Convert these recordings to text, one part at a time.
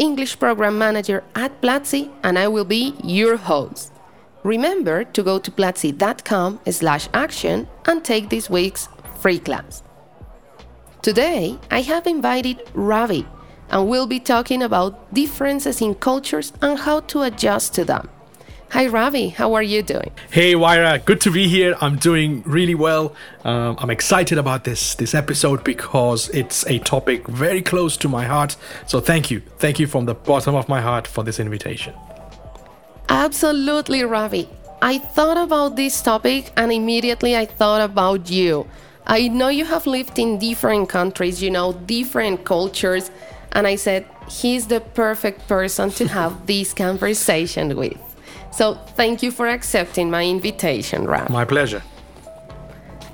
English Program Manager at Platzi, and I will be your host. Remember to go to platzi.com slash action and take this week's free class. Today, I have invited Ravee, and we'll be talking about differences in cultures and how to adjust to them. Hi, Ravee. How are you doing? Hey, Huayra. Good to be here. I'm doing really well. Um, I'm excited about this this episode because it's a topic very close to my heart. So thank you, thank you from the bottom of my heart for this invitation. Absolutely, Ravee. I thought about this topic and immediately I thought about you. I know you have lived in different countries, you know, different cultures, and I said, he's the perfect person to have this conversation with. So thank you for accepting my invitation, Ravee. My pleasure.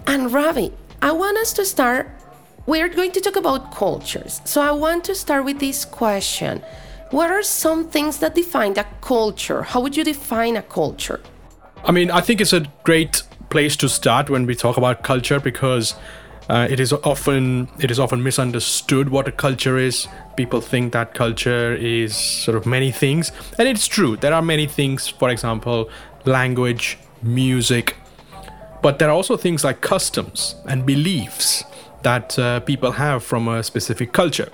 And Ravee, I want us to start. We're going to talk about cultures. So I want to start with this question What are some things that define a culture? How would you define a culture? I mean, I think it's a great place to start when we talk about culture because uh, it is often it is often misunderstood what a culture is. People think that culture is sort of many things, and it's true. There are many things. For example, language, music, but there are also things like customs and beliefs that uh, people have from a specific culture.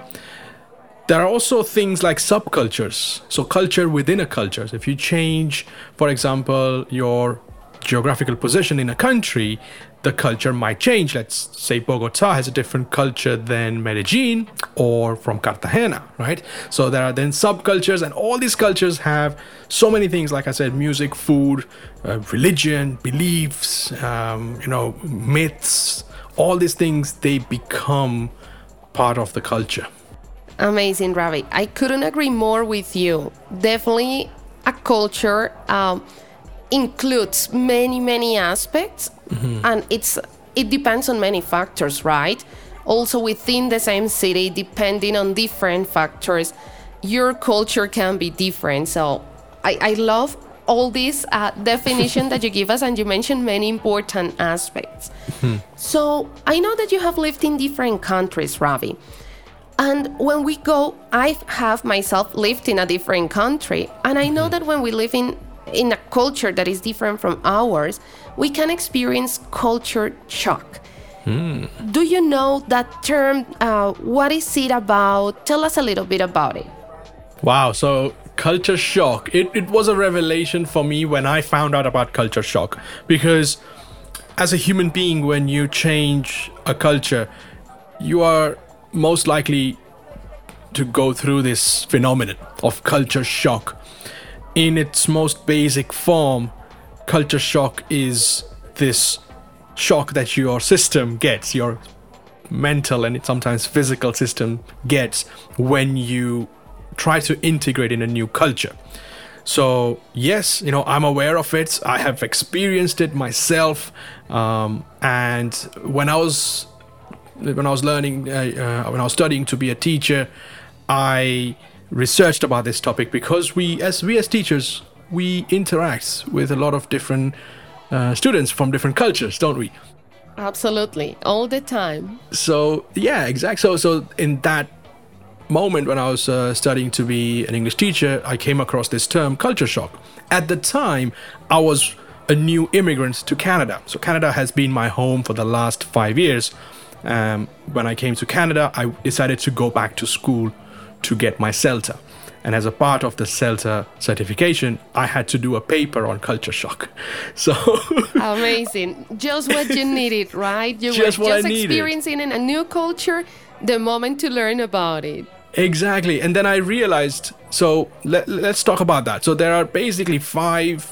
There are also things like subcultures. So, culture within a culture. So if you change, for example, your geographical position in a country, the culture might change. Let's say Bogota has a different culture than Medellin or from Cartagena, right? So there are then subcultures, and all these cultures have so many things, like I said, music, food, uh, religion, beliefs, um, you know, myths, all these things, they become part of the culture. Amazing, Ravee. I couldn't agree more with you. Definitely a culture. Um, includes many many aspects mm-hmm. and it's it depends on many factors right also within the same city depending on different factors your culture can be different so i, I love all this uh, definition that you give us and you mentioned many important aspects mm-hmm. so i know that you have lived in different countries Ravee and when we go i have myself lived in a different country and i know mm-hmm. that when we live in in a culture that is different from ours, we can experience culture shock. Mm. Do you know that term? Uh, what is it about? Tell us a little bit about it. Wow, so culture shock. It, it was a revelation for me when I found out about culture shock because as a human being, when you change a culture, you are most likely to go through this phenomenon of culture shock in its most basic form, culture shock is this shock that your system gets, your mental and sometimes physical system gets when you try to integrate in a new culture. So, yes, you know, I'm aware of it. I have experienced it myself. Um, and when I was when I was learning, uh, uh, when I was studying to be a teacher, I researched about this topic because we, as we as teachers, we interact with a lot of different uh, students from different cultures, don't we? Absolutely, all the time. So yeah, exactly. So so in that moment when I was uh, studying to be an English teacher, I came across this term culture shock. At the time, I was a new immigrant to Canada. So Canada has been my home for the last five years. Um, when I came to Canada, I decided to go back to school to get my CELTA. And as a part of the CELTA certification, I had to do a paper on culture shock. So amazing. Just what you needed, right? You just were just experiencing in a new culture, the moment to learn about it. Exactly. And then I realized so let, let's talk about that. So there are basically five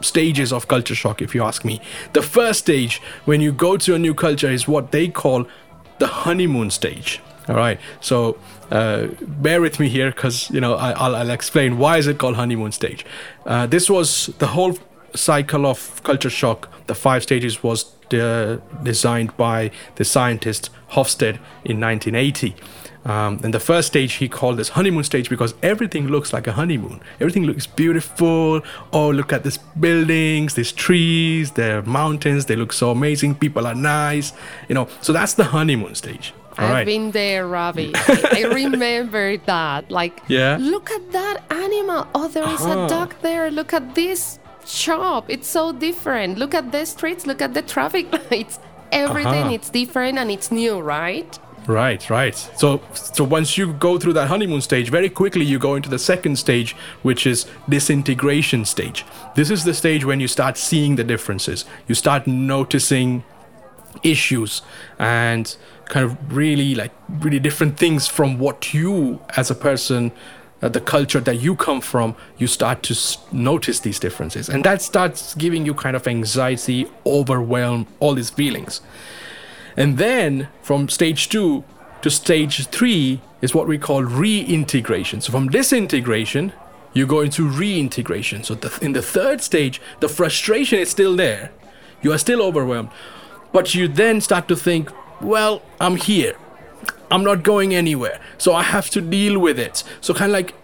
stages of culture shock, if you ask me. The first stage, when you go to a new culture, is what they call the honeymoon stage All right. So uh, bear with me here because you know I, will explain why is it called honeymoon stage. Uh, this was the whole cycle of culture shock. The five stages was uh, designed by the scientist Hofstede in 1980. Um, and the first stage he called this honeymoon stage because everything looks like a honeymoon. Everything looks beautiful. Oh, look at these buildings, these trees, the mountains. They look so amazing. People are nice. You know, so that's the honeymoon stage. All I've right. been there, Ravee. I, I, remember that. Like, yeah. look at that animal. Oh, there is uh-huh. a duck there. Look at this shop. It's so different. Look at the streets. Look at the traffic lights. Everything uh-huh. it's different and it's new, right? Right, right. So, so once you go through that honeymoon stage, very quickly you go into the second stage, which is disintegration stage. This is the stage when you start seeing the differences. You start noticing issues and kind of really like really different things from what you as a person uh, the culture that you come from you start to s- notice these differences. And that starts giving you kind of anxiety overwhelm all these feelings. And then from stage 2 to stage 3 is what we call reintegration. So from disintegration you go into reintegration. So the, in the third stage the frustration is still there. You are still overwhelmed. But you then start to think well, I'm here. I'm not going anywhere. So I have to deal with it. So kind of like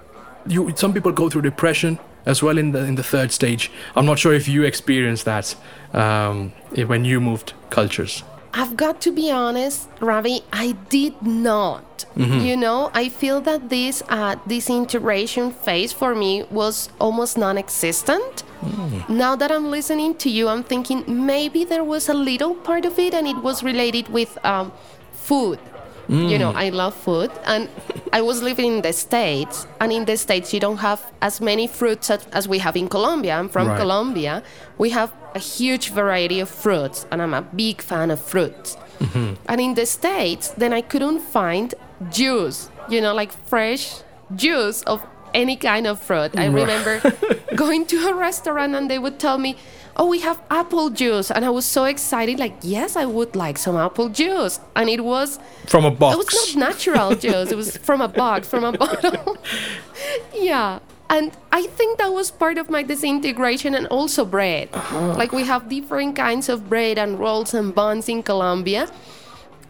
you some people go through depression as well in the in the third stage. I'm not sure if you experienced that um, when you moved cultures. I've got to be honest, Ravee, I did not. Mm-hmm. You know, I feel that this uh, disintegration phase for me was almost non-existent. Mm. Now that I'm listening to you, I'm thinking maybe there was a little part of it, and it was related with um, food. Mm. You know, mm. I love food, and I was living in the States, and in the States, you don't have as many fruits as we have in Colombia. I'm from right. Colombia. We have a huge variety of fruits, and I'm a big fan of fruits. Mm-hmm. And in the States, then I couldn't find juice, you know, like fresh juice of any kind of fruit. I remember going to a restaurant and they would tell me, oh, we have apple juice. And I was so excited, like, yes, I would like some apple juice. And it was from a box. It was not natural juice, it was from a box, from a bottle. yeah. And I think that was part of my disintegration and also bread. Uh-huh. Like, we have different kinds of bread and rolls and buns in Colombia.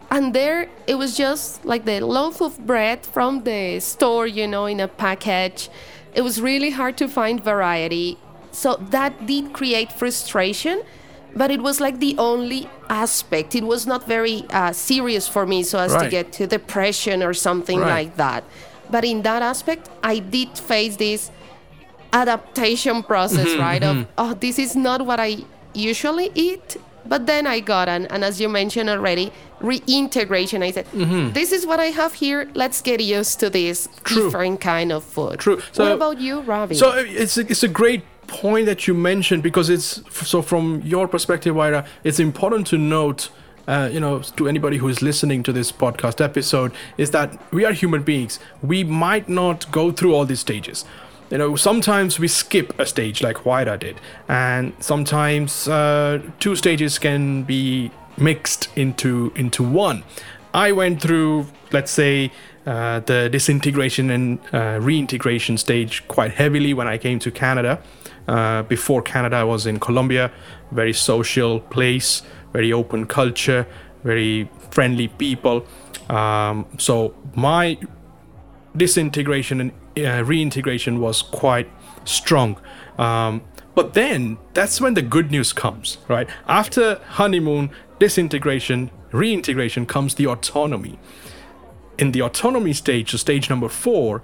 And there, it was just like the loaf of bread from the store, you know, in a package. It was really hard to find variety so that did create frustration, but it was like the only aspect. It was not very uh, serious for me, so as right. to get to depression or something right. like that. But in that aspect, I did face this adaptation process, mm-hmm, right? Mm-hmm. Of, oh, this is not what I usually eat. But then I got an, and as you mentioned already, reintegration. I said, mm-hmm. this is what I have here. Let's get used to this True. different kind of food. True. So, what about you, Ravee? So it's a, it's a great point that you mentioned because it's so from your perspective, Huayra, it's important to note. Uh, you know, to anybody who is listening to this podcast episode, is that we are human beings. We might not go through all these stages. You know, sometimes we skip a stage like Huayra did, and sometimes uh, two stages can be mixed into into one. I went through, let's say, uh, the disintegration and uh, reintegration stage quite heavily when I came to Canada. Uh, before Canada, I was in Colombia, very social place, very open culture, very friendly people. Um, so my disintegration and uh, reintegration was quite strong. Um, but then that's when the good news comes, right? After honeymoon, disintegration, reintegration comes the autonomy. In the autonomy stage, so stage number four,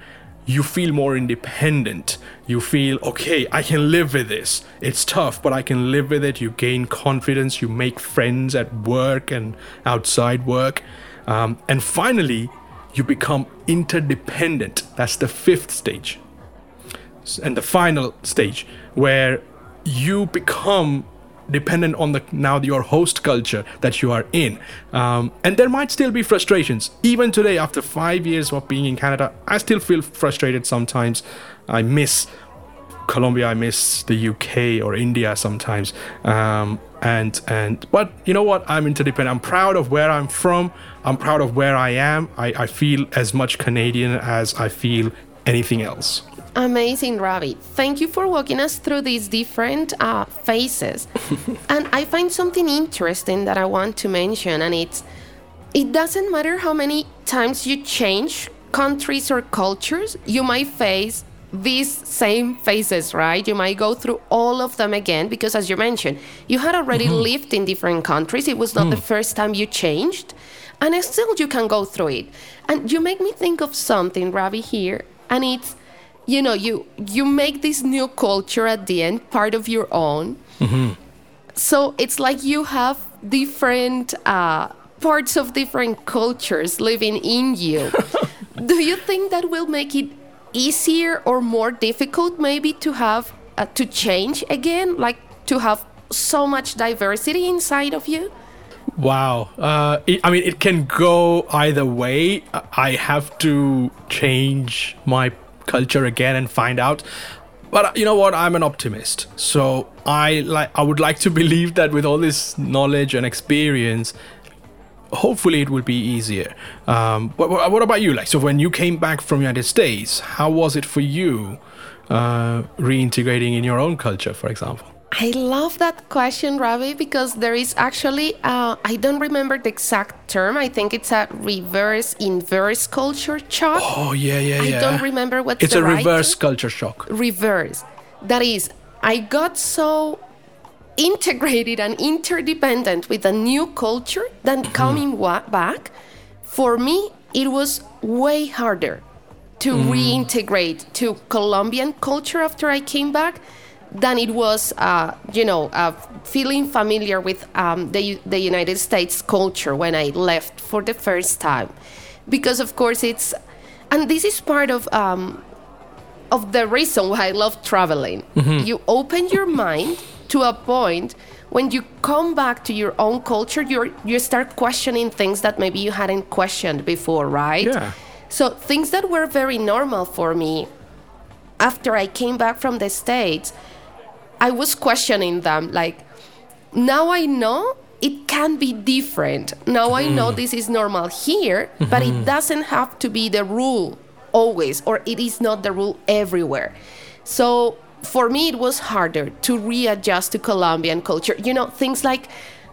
you feel more independent. You feel, okay, I can live with this. It's tough, but I can live with it. You gain confidence. You make friends at work and outside work. Um, and finally, you become interdependent. That's the fifth stage. And the final stage, where you become dependent on the now your host culture that you are in um, and there might still be frustrations even today after five years of being in canada i still feel frustrated sometimes i miss Colombia, I miss the UK or India sometimes. Um, and and but you know what? I'm interdependent. I'm proud of where I'm from. I'm proud of where I am. I, I feel as much Canadian as I feel anything else. Amazing, Ravee. Thank you for walking us through these different uh, phases. and I find something interesting that I want to mention, and it's it doesn't matter how many times you change countries or cultures, you might face these same phases, right? You might go through all of them again because, as you mentioned, you had already mm-hmm. lived in different countries. It was not mm. the first time you changed, and still you can go through it. And you make me think of something, Ravee, here, and it's you know you you make this new culture at the end part of your own. Mm-hmm. So it's like you have different uh, parts of different cultures living in you. Do you think that will make it easier or more difficult maybe to have uh, to change again like to have so much diversity inside of you wow uh, it, i mean it can go either way i have to change my culture again and find out but uh, you know what i'm an optimist so i like i would like to believe that with all this knowledge and experience hopefully it will be easier. Um, what, what, about you? Like, so when you came back from United States, how was it for you uh, reintegrating in your own culture, for example? I love that question, Ravee, because there is actually, uh, I don't remember the exact term. I think it's a reverse inverse culture shock. Oh, yeah, yeah, yeah. I don't remember what's It's a right reverse term. culture shock. Reverse. That is, I got so integrated and interdependent with a new culture than mm-hmm. coming wa- back, for me, it was way harder to mm. reintegrate to Colombian culture after I came back than it was, uh, you know, uh, feeling familiar with um, the, the United States culture when I left for the first time. Because, of course, it's, and this is part of, um, of the reason why I love traveling. Mm-hmm. You open your mind to a point when you come back to your own culture, you you start questioning things that maybe you hadn't questioned before, right? Yeah. So things that were very normal for me after I came back from the States, I was questioning them. Like, now I know it can be different. Now I know hmm. this is normal here, but it mm-hmm. doesn't have to be the rule always, or it is not the rule everywhere. So for me, it was harder to readjust to Colombian culture. You know, things like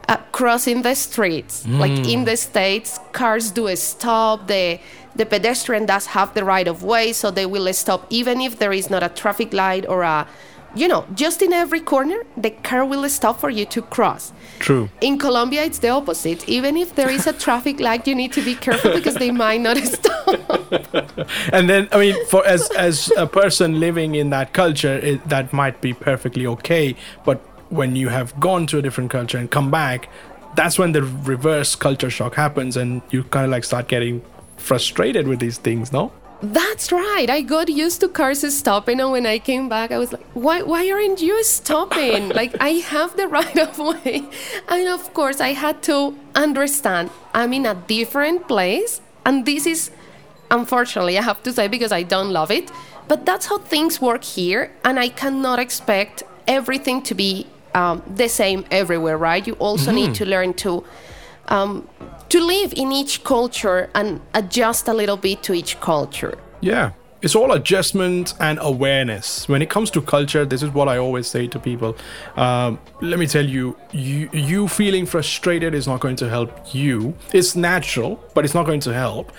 uh, crossing the streets. Mm. Like in the States, cars do stop. The, the pedestrian does have the right of way, so they will stop even if there is not a traffic light or a you know, just in every corner, the car will stop for you to cross. True. In Colombia, it's the opposite. Even if there is a traffic light, you need to be careful because they might not stop. and then, I mean, for as as a person living in that culture, it, that might be perfectly okay. But when you have gone to a different culture and come back, that's when the reverse culture shock happens, and you kind of like start getting frustrated with these things, no? That's right. I got used to cars stopping, and when I came back, I was like, "Why? Why aren't you stopping? like I have the right of way." And of course, I had to understand I'm in a different place, and this is, unfortunately, I have to say because I don't love it, but that's how things work here, and I cannot expect everything to be um, the same everywhere, right? You also mm-hmm. need to learn to um, to live in each culture and adjust a little bit to each culture. Yeah. It's all adjustment and awareness. When it comes to culture, this is what I always say to people. Um, let me tell you, you, you feeling frustrated is not going to help you. It's natural, but it's not going to help.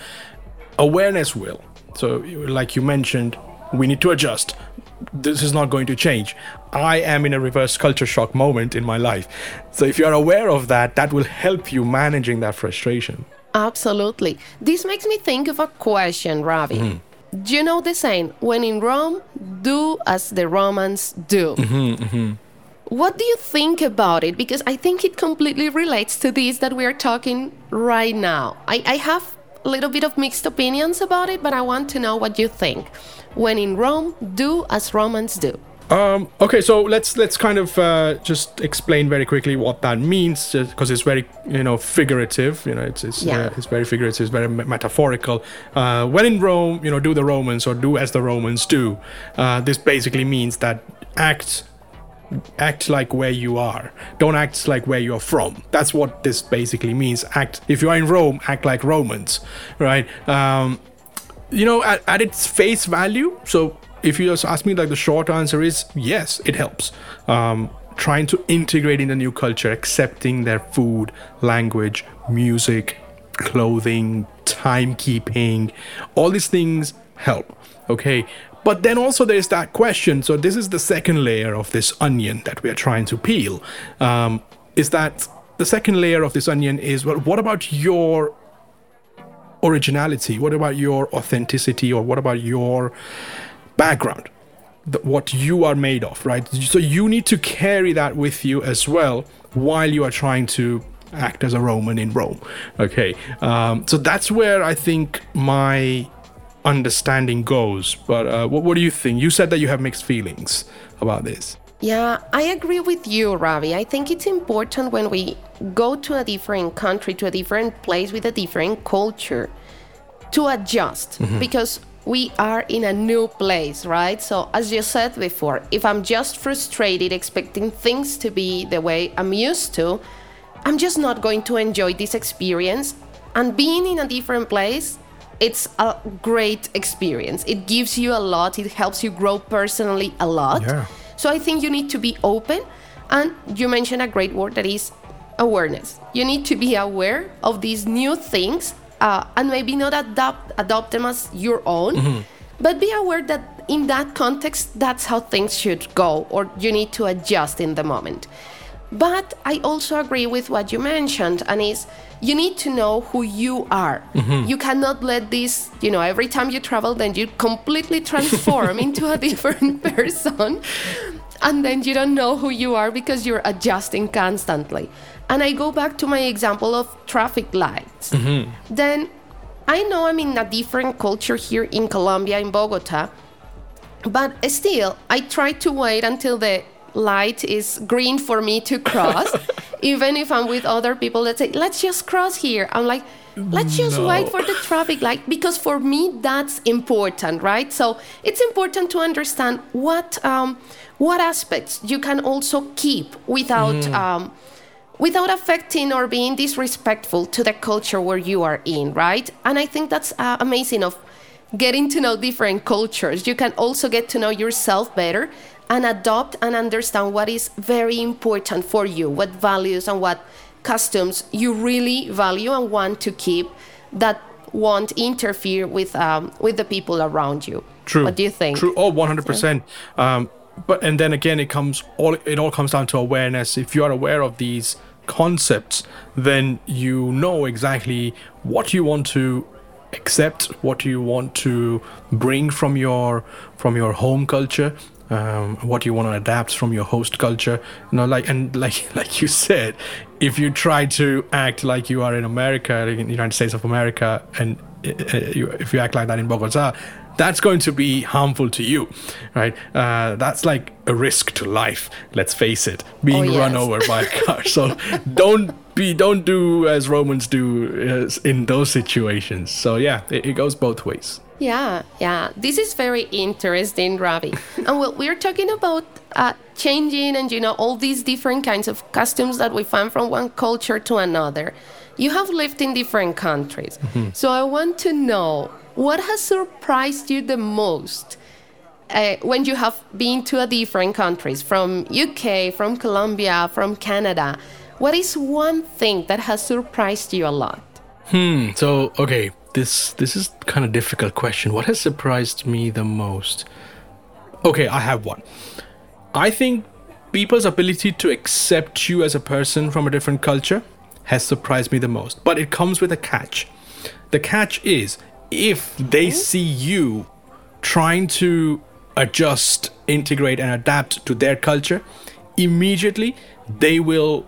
Awareness will. So, like you mentioned, we need to adjust this is not going to change. I am in a reverse culture shock moment in my life. So if you're aware of that, that will help you managing that frustration. Absolutely. This makes me think of a question, Ravee. Mm-hmm. Do you know the saying, when in Rome, do as the Romans do? Mm-hmm, mm-hmm. What do you think about it? Because I think it completely relates to this that we are talking right now. I, I have a little bit of mixed opinions about it, but I want to know what you think when in Rome, do as Romans do. Um, okay, so let's let's kind of uh, just explain very quickly what that means, because it's very you know figurative. You know, it's it's, Yeah. uh, it's very figurative, it's very me- metaphorical. Uh, when in Rome, you know, do the Romans or do as the Romans do. Uh, this basically means that act act like where you are. Don't act like where you're from. That's what this basically means. Act if you are in Rome, act like Romans, right? Um, you know, at, at its face value. So if you just ask me, like the short answer is yes, it helps. Um, trying to integrate in the new culture, accepting their food, language, music, clothing, timekeeping, all these things help. Okay. But then also there's that question. So this is the second layer of this onion that we are trying to peel. Um, is that the second layer of this onion is well, what about your originality? What about your authenticity, or what about your background? The, what you are made of, right? So you need to carry that with you as well while you are trying to act as a Roman in Rome. Okay, um, so that's where I think my understanding goes. But uh, what, what do you think? You said that you have mixed feelings about this. Yeah, I agree with you, Ravee. I think it's important when we go to a different country, to a different place with a different culture, to adjust mm-hmm. because we are in a new place, right? So, as you said before, if I'm just frustrated expecting things to be the way I'm used to, I'm just not going to enjoy this experience. And being in a different place, it's a great experience. It gives you a lot, it helps you grow personally a lot. Yeah. So I think you need to be open. And you mentioned a great word that is awareness. You need to be aware of these new things uh, and maybe not adopt, adopt them as your own, but be aware that in that context, that's how things should go, or you need to adjust in the moment. But I also agree with what you mentioned, and is you need to know who you are. Mm-hmm. You cannot let this, you know, every time you travel, then you completely transform into a different person, and then you don't know who you are because you're adjusting constantly. And I go back to my example of traffic lights. Mm-hmm. Then I know I'm in a different culture here in Colombia, in Bogota, but still, I try to wait until the light is green for me to cross, even if I'm with other people that say, let's just cross here. I'm like, let's just No. wait for the traffic light because for me that's important, right? So it's important to understand what um, what aspects you can also keep without um, without affecting or being disrespectful to the culture where you are in, right? And I think that's uh, amazing of getting to know different cultures. You can also get to know yourself better and adopt and understand what is very important for you, what values and what customs you really value and want to keep that won't interfere with um, with the people around you. True. What do you think? True. Oh, one hundred percent. Um, but and then again, it comes all. It all comes down to awareness. If you are aware of these concepts, then you know exactly what you want to accept, what you want to bring from your from your home culture. Um, what you want to adapt from your host culture, you know, like and like like you said, if you try to act like you are in America, like in the United States of America, and uh, uh, you, if you act like that in Bogota, that's going to be harmful to you, right? Uh, that's like a risk to life. Let's face it, being Oh, run over by a car. So don't be, don't do as Romans do in those situations. So yeah, it, it goes both ways. Yeah, yeah. This is very interesting, Ravee. and well, we're talking about uh, changing and, you know, all these different kinds of customs that we find from one culture to another. You have lived in different countries. So I want to know what has surprised you the most uh, when you have been to a different countries from UK, from Colombia, from Canada. What is one thing that has surprised you a lot? Hmm. So okay, this this is kind of difficult question. What has surprised me the most? Okay, I have one. I think people's ability to accept you as a person from a different culture has surprised me the most. But it comes with a catch. The catch is if they see you trying to adjust, integrate, and adapt to their culture, immediately they will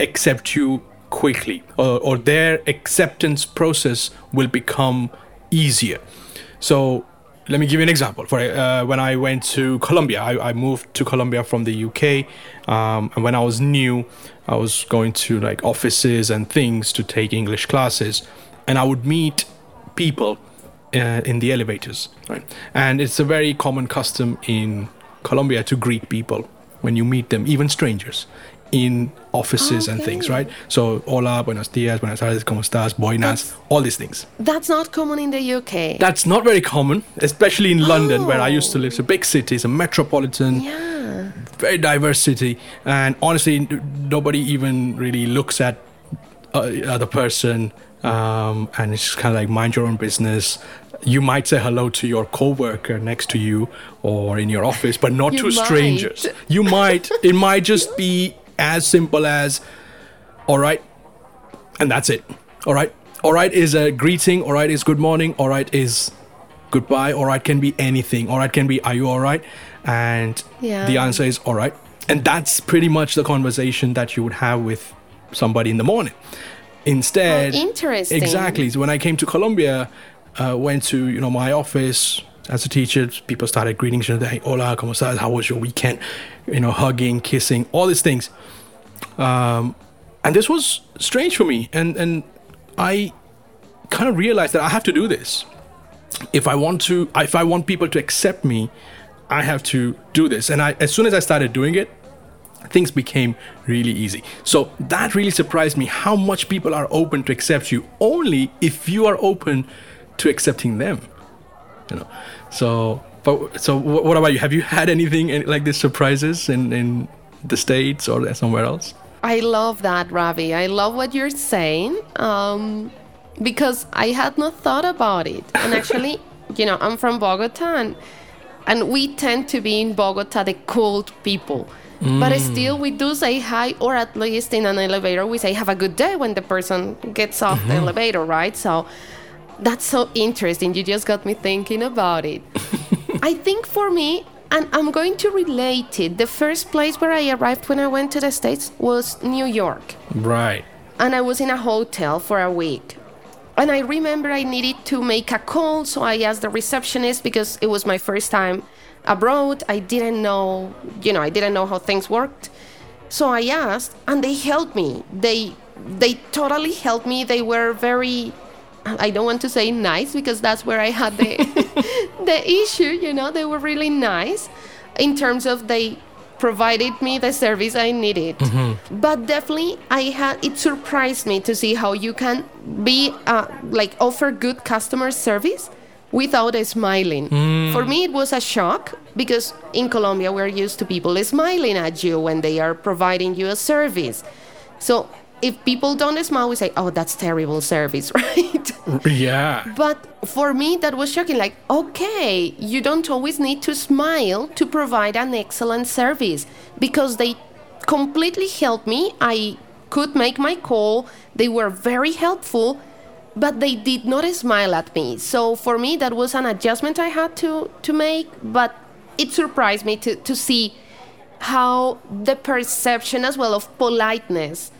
accept you quickly, or, or their acceptance process will become easier. So let me give you an example. For uh, when I went to Colombia, I, I moved to Colombia from the UK, um, and when I was new, I was going to like offices and things to take English classes, and I would meet people uh, in the elevators, right? And it's a very common custom in Colombia to greet people when you meet them, even strangers, in offices and things, right? So, hola, buenos dias, buenas tardes, ¿cómo estás? Buenas, all these things. That's not common in the UK. That's not very common, especially in London, where I used to live. It's a big city, it's a metropolitan, yeah. very diverse city, and honestly, nobody even really looks at uh, other person, um, and it's kind of like mind your own business. You might say hello to your coworker next to you or in your office, but not You to might. strangers. You might. It might just be as simple as, "All right," and that's it. All right. All right is a greeting. All right is good morning. All right is goodbye. All right can be anything. All right can be are you all right? And Yeah. the answer is all right. And that's pretty much the conversation that you would have with somebody in the morning. Instead, Oh, interesting. Exactly. So when I came to Colombia, uh, went to you know my office as a teacher. People started greeting each other. Hey, hola, cómo estás? How was your weekend? You know, hugging, kissing, all these things. Um, and this was strange for me, and and I kind of realized that I have to do this if I want to. If I want people to accept me, I have to do this. And I, as soon as I started doing it, things became really easy. So that really surprised me how much people are open to accept you only if you are open to accepting them. You know. So, but so wh- what about you? Have you had anything like this surprises in in the states or somewhere else? I love that, Ravee. I love what you're saying um, because I had not thought about it. And actually, you know, I'm from Bogota, and, and we tend to be in Bogota the cold people. But still, we do say hi, or at least in an elevator, we say have a good day when the person gets off the elevator, right? So that's so interesting. You just got me thinking about it. I think for me, and I'm going to relate it, the first place where I arrived when I went to the States was New York. Right. And I was in a hotel for a week. And I remember I needed to make a call, so I asked the receptionist because it was my first time abroad. I didn't know, you know, I didn't know how things worked. So I asked, and they helped me. They they totally helped me. They were very I don't want to say nice because that's where I had the the issue, you know, they were really nice in terms of they provided me the service I needed. But definitely I had it surprised me to see how you can be uh, like offer good customer service without smiling. For me it was a shock because in Colombia we're used to people smiling at you when they are providing you a service. So if people don't smile, we say, "Oh, that's terrible service," right? Yeah. But for me, that was shocking. Like, okay, you don't always need to smile to provide an excellent service because they completely helped me. I could make my call, they were very helpful, but they did not smile at me. So for me, that was an adjustment I had to, to make, but it surprised me to, to see how the perception as well of politeness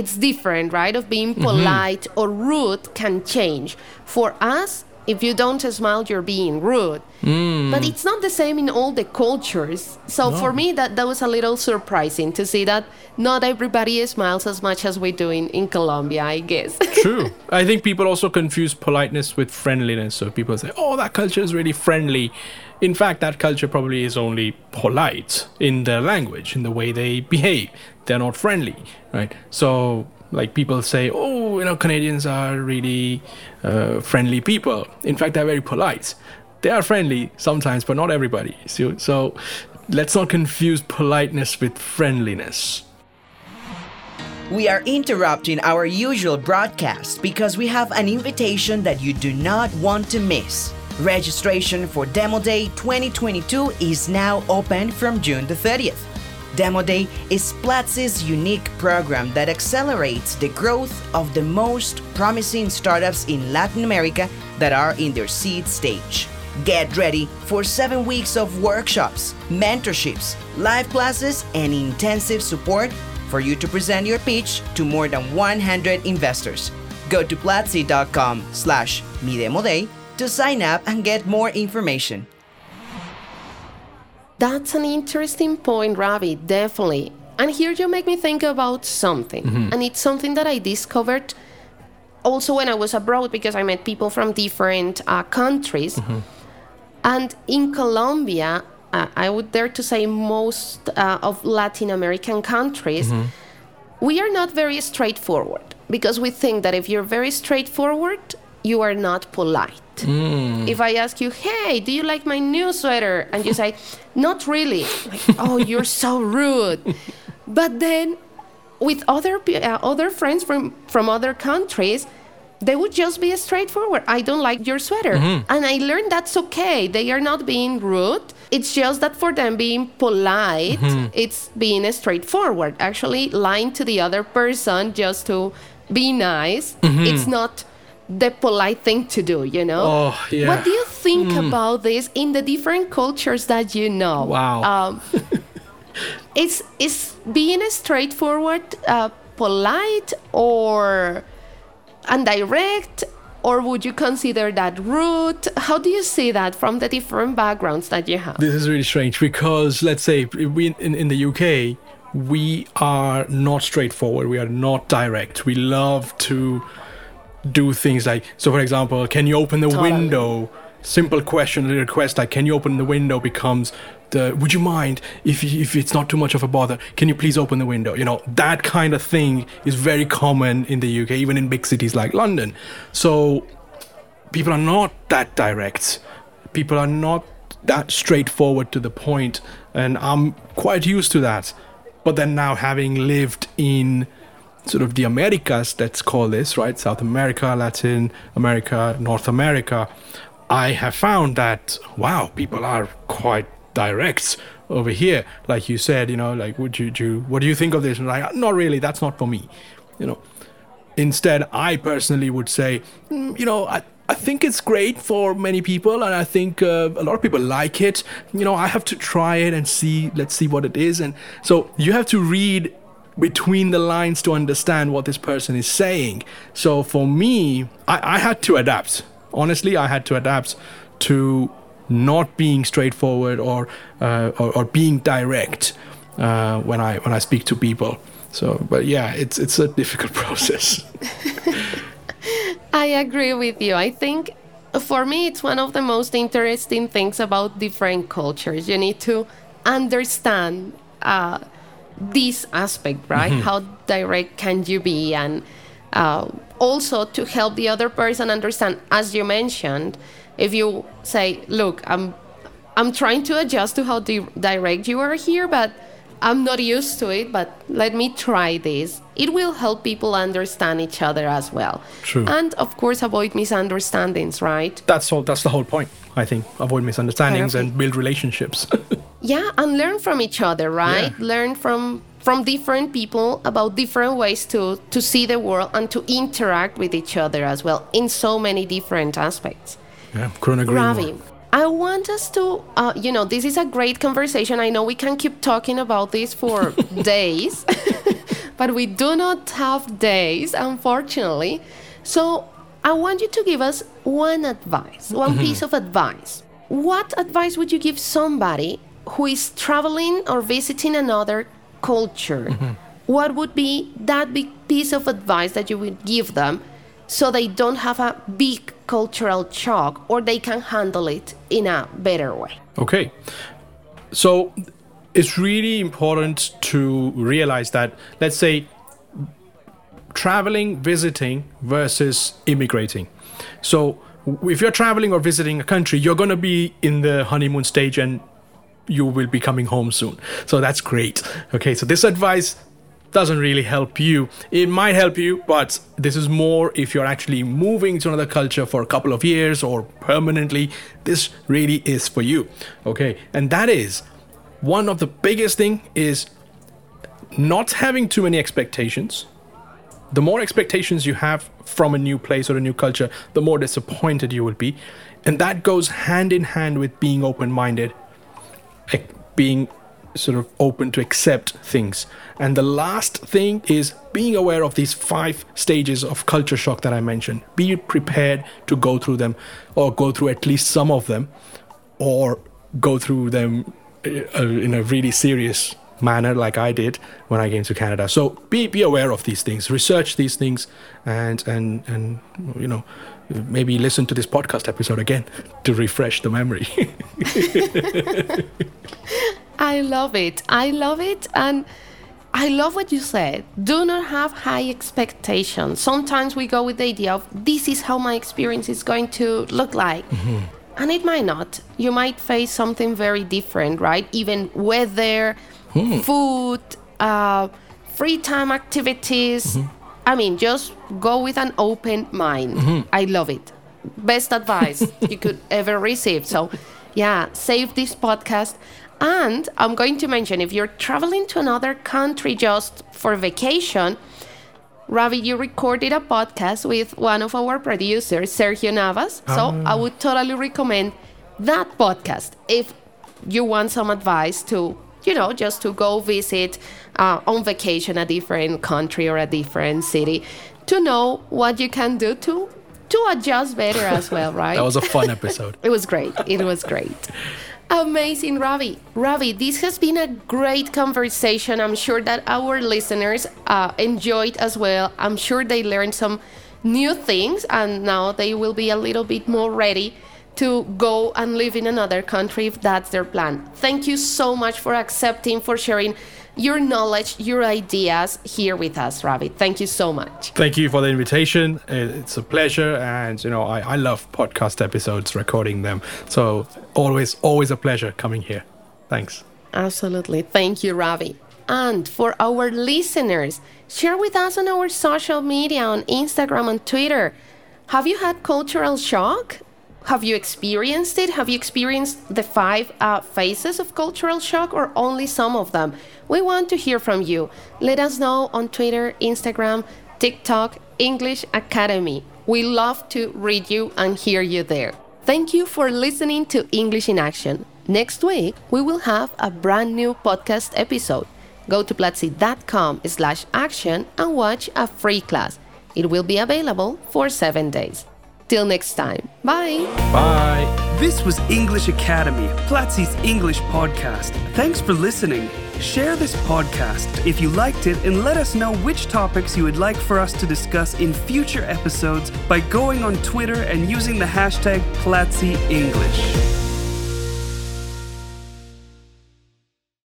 it's different right of being mm-hmm. polite or rude can change. For us if you don't smile you're being rude. Mm. But it's not the same in all the cultures. So for me that, that was a little surprising to see that not everybody smiles as much as we do in, in colombia i guess. True. I think people also confuse politeness with friendliness. So people say, oh, that culture is really friendly. In fact, that culture probably is only polite in their language, in the way they behave. They're not friendly, right? So, like people say, oh, you know, Canadians are really uh, friendly people. In fact, they're very polite. They are friendly sometimes, but not everybody. So, so let's not confuse politeness with friendliness. We are interrupting our usual broadcast because we have an invitation that you do not want to miss. Registration for Demo Day 2022 is now open from June the 30th. Demo Day is Platzi's unique program that accelerates the growth of the most promising startups in Latin America that are in their seed stage. Get ready for seven weeks of workshops, mentorships, live classes, and intensive support for you to present your pitch to more than 100 investors. Go to platzi.com slash mi day to sign up and get more information. That's an interesting point, Ravee, definitely. And here you make me think about something. And it's something that I discovered also when I was abroad because I met people from different uh, countries. And in Colombia, uh, I would dare to say most uh, of Latin American countries, we are not very straightforward because we think that if you're very straightforward, you are not polite. Mm. If I ask you, hey, do you like my new sweater? And you say, not really. Like, oh, you're so rude. But then with other, uh, other friends from, from other countries, they would just be straightforward. I don't like your sweater. Mm-hmm. And I learned that's okay. They are not being rude. It's just that for them being polite, mm-hmm. it's being straightforward. Actually, lying to the other person just to be nice, mm-hmm. it's not the polite thing to do, you know? Oh, yeah. What do you think about this in the different cultures that you know? Wow. Um, is is being straightforward uh, polite or indirect or would you consider that rude how do you see that from the different backgrounds that you have This is really strange because let's say we in, in the UK we are not straightforward. We are not direct. We love to do things like so. For example, can you open the Totally. window? Simple question, a request like can you open the window becomes the would you mind if if it's not too much of a bother? Can you please open the window? You know that kind of thing is very common in the UK, even in big cities like London. So people are not that direct. People are not that straightforward to the point, and I'm quite used to that. But then now, having lived in sort of the Americas, let's call this right, South America, Latin America, North America, I have found that wow, people are quite direct over here. Like you said, you know, like would you do? What do you think of this? And like, not really. That's not for me. You know. Instead, I personally would say, "Mm, you know, I, I think it's great for many people, and I think uh, a lot of people like it. You know, I have to try it and see, let's see what it is. And so you have to read between the lines to understand what this person is saying. So for me, I, I had to adapt. Honestly, I had to adapt to not being straightforward or uh, or, or being direct uh, when I when I speak to people. So, but yeah, it's it's a difficult process. I agree with you. I think for me, it's one of the most interesting things about different cultures. You need to understand uh, this aspect, right? How direct can you be? And uh, also to help the other person understand, as you mentioned, if you say, look, I'm, I'm trying to adjust to how di- direct you are here, but I'm not used to it, but let me try this. It will help people understand each other as well. True. And of course, avoid misunderstandings, right? That's all. That's the whole point. I think avoid misunderstandings and build relationships. Yeah, and learn from each other, right? Yeah. Learn from from different people about different ways to to see the world and to interact with each other as well in so many different aspects. yeah, couldn't agree Ravee, more. I want us to, uh, you know, this is a great conversation. I know we can keep talking about this for days, but we do not have days, unfortunately. So I want you to give us one advice, one piece of advice. What advice would you give somebody who is traveling or visiting another culture? Mm-hmm. What would be that big piece of advice that you would give them so they don't have a big cultural shock or they can handle it in a better way? Okay. So it's really important to realize that, let's say, traveling, visiting versus immigrating. So if you're traveling or visiting a country, you're going to be in the honeymoon stage and you will be coming home soon. So that's great. Okay, so this advice doesn't really help you. It might help you, but this is more if you're actually moving to another culture for a couple of years or permanently. This really is for you. Okay, and that is one of the biggest thing is not having too many expectations. The more expectations you have from a new place or a new culture, the more disappointed you will be. And that goes hand in hand with being open minded, being sort of open to accept things. And the last thing is being aware of these five stages of culture shock that I mentioned. Be prepared to go through them or go through at least some of them or go through them uh, in a really serious manner like I did when I came to Canada. So be be aware of these things, research these things and and and you know maybe listen to this podcast episode again to refresh the memory. I love it. I love it. And I love what you said. Do not have high expectations. Sometimes we go with the idea of this is how my experience is going to look like. Mm-hmm. And it might not. You might face something very different, right? Even weather, hmm. food, uh, free time activities. Mm-hmm. I mean, just go with an open mind. Mm-hmm. I love it. Best advice you could ever receive. So, yeah, save this podcast and I'm going to mention if you're traveling to another country just for vacation, Ravee, you recorded a podcast with one of our producers, Sergio Navas. So um. I would totally recommend that podcast if you want some advice to, you know, just to go visit uh, on vacation a different country or a different city to know what you can do to to adjust better as well, right? that was a fun episode. it was great. It was great. Amazing, Ravee. Ravee, this has been a great conversation. I'm sure that our listeners uh, enjoyed as well. I'm sure they learned some new things and now they will be a little bit more ready to go and live in another country if that's their plan. Thank you so much for accepting, for sharing your knowledge, your ideas here with us, Ravee. Thank you so much. Thank you for the invitation. It's a pleasure. And, you know, I, I love podcast episodes, recording them. So always, always a pleasure coming here. Thanks. Absolutely. Thank you, Ravee. And for our listeners, share with us on our social media on Instagram and Twitter. Have you had cultural shock? Have you experienced it? Have you experienced the five uh, phases of cultural shock or only some of them? We want to hear from you. Let us know on Twitter, Instagram, TikTok, English Academy. We love to read you and hear you there. Thank you for listening to English in Action. Next week, we will have a brand new podcast episode. Go to platzi.com slash action and watch a free class. It will be available for seven days. Till next time. Bye. Bye. This was English Academy, Platzi's English podcast. Thanks for listening. Share this podcast if you liked it and let us know which topics you would like for us to discuss in future episodes by going on Twitter and using the hashtag Platzi English.